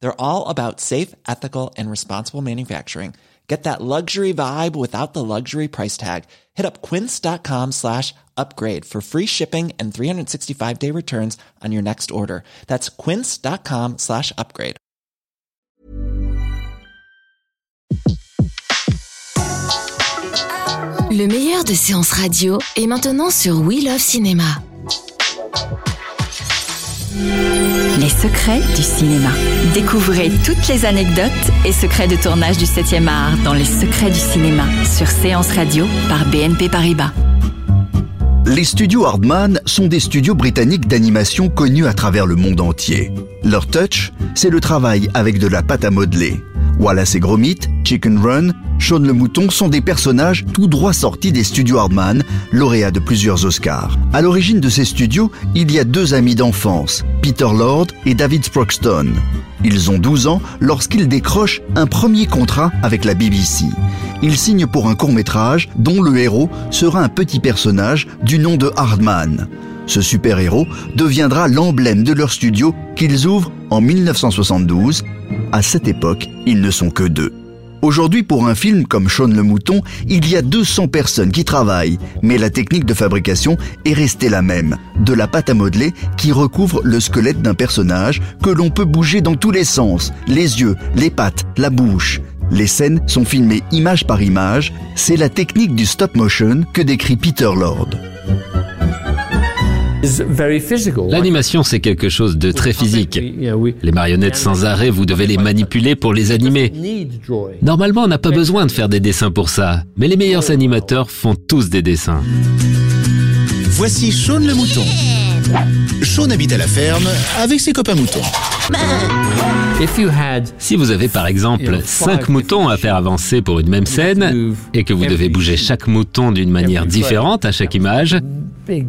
They're all about safe, ethical, and responsible manufacturing. Get that luxury vibe without the luxury price tag. Hit up quince.com slash upgrade for free shipping and 365 day returns on your next order. That's quince.com slash upgrade. Le meilleur de séances radio est maintenant sur We Love Cinéma. Les secrets du cinéma. Découvrez toutes les anecdotes et secrets de tournage du 7e art dans Les secrets du cinéma sur Séance Radio par BNP Paribas. Les studios Hardman sont des studios britanniques d'animation connus à travers le monde entier. Leur touch, c'est le travail avec de la pâte à modeler. Wallace et Gromit, Chicken Run, Shaun le Mouton sont des personnages tout droit sortis des studios Hardman, lauréats de plusieurs Oscars. À l'origine de ces studios, il y a deux amis d'enfance, Peter Lord et David Sproxton. Ils ont 12 ans lorsqu'ils décrochent un premier contrat avec la BBC. Ils signent pour un court métrage dont le héros sera un petit personnage du nom de Hardman. Ce super-héros deviendra l'emblème de leur studio qu'ils ouvrent en 1972. À cette époque, ils ne sont que deux. Aujourd'hui, pour un film comme Shaun le Mouton, il y a 200 personnes qui travaillent, mais la technique de fabrication est restée la même. De la pâte à modeler qui recouvre le squelette d'un personnage que l'on peut bouger dans tous les sens, les yeux, les pattes, la bouche. Les scènes sont filmées image par image, c'est la technique du stop motion que décrit Peter Lord. L'animation, c'est quelque chose de très physique. Les marionnettes sans arrêt, vous devez les manipuler pour les animer. Normalement, on n'a pas besoin de faire des dessins pour ça, mais les meilleurs animateurs font tous des dessins. Voici Shaun le mouton. Shaun habite à la ferme avec ses copains moutons. Si vous avez par exemple 5 moutons à faire avancer pour une même scène et que vous devez bouger chaque mouton d'une manière différente à chaque image,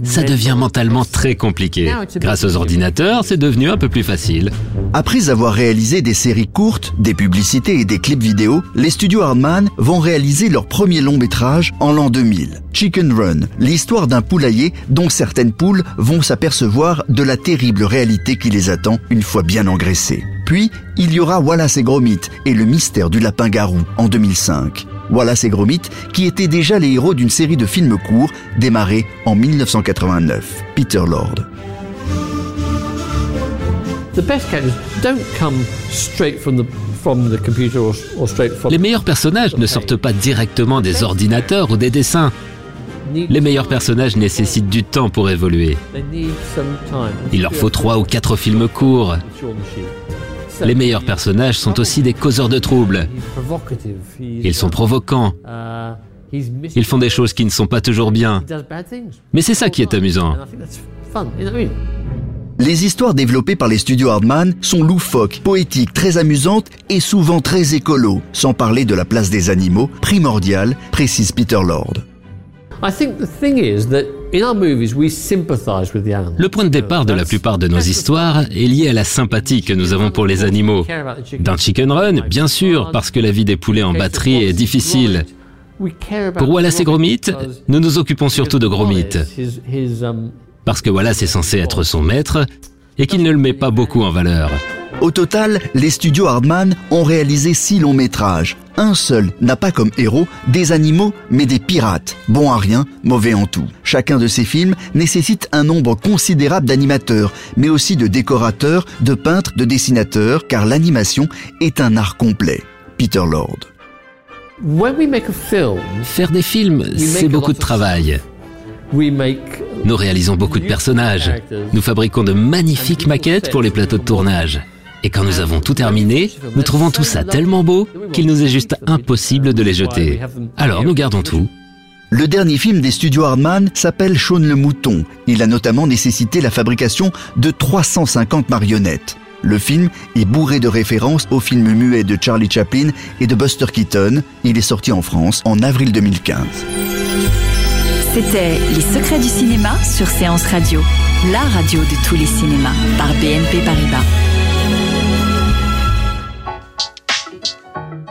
ça devient mentalement très compliqué. Grâce aux ordinateurs, c'est devenu un peu plus facile. Après avoir réalisé des séries courtes, des publicités et des clips vidéo, les studios Hardman vont réaliser leur premier long métrage en l'an 2000. Chicken Run, l'histoire d'un poulailler dont certaines poules vont s'apercevoir de la terrible réalité qui les attend une fois bien engraissées. Puis, il y aura Wallace et Gromit et le mystère du lapin-garou en 2005. Wallace et Gromit, qui étaient déjà les héros d'une série de films courts démarrée en 1989. Peter Lord. Les meilleurs personnages ne sortent pas directement des ordinateurs ou des dessins. Les meilleurs personnages nécessitent du temps pour évoluer. Il leur faut trois ou quatre films courts. Les meilleurs personnages sont aussi des causeurs de troubles. Ils sont provocants. Ils font des choses qui ne sont pas toujours bien. Mais c'est ça qui est amusant. Les histoires développées par les studios Hardman sont loufoques, poétiques, très amusantes et souvent très écolo, sans parler de la place des animaux, primordiale, précise Peter Lord. Le point de départ de la plupart de nos histoires est lié à la sympathie que nous avons pour les animaux. Dans Chicken Run, bien sûr, parce que la vie des poulets en batterie est difficile. Pour Wallace et Gromit, nous nous occupons surtout de Gromit. Parce que Wallace est censé être son maître et qu'il ne le met pas beaucoup en valeur. Au total, les studios Hardman ont réalisé six longs métrages. Un seul n'a pas comme héros des animaux, mais des pirates, bons à rien, mauvais en tout. Chacun de ces films nécessite un nombre considérable d'animateurs, mais aussi de décorateurs, de peintres, de dessinateurs, car l'animation est un art complet. Peter Lord. Faire des films, c'est beaucoup de travail. Nous réalisons beaucoup de personnages. Nous fabriquons de magnifiques maquettes pour les plateaux de tournage. Et quand nous avons tout terminé, nous trouvons tout ça tellement beau qu'il nous est juste impossible de les jeter. Alors nous gardons tout. Le dernier film des studios Hardman s'appelle Shaun le Mouton. Il a notamment nécessité la fabrication de 350 marionnettes. Le film est bourré de références aux films muets de Charlie Chaplin et de Buster Keaton. Il est sorti en France en avril 2015. C'était Les secrets du cinéma sur Séance Radio. la radio de tous les cinémas par BNP Paribas.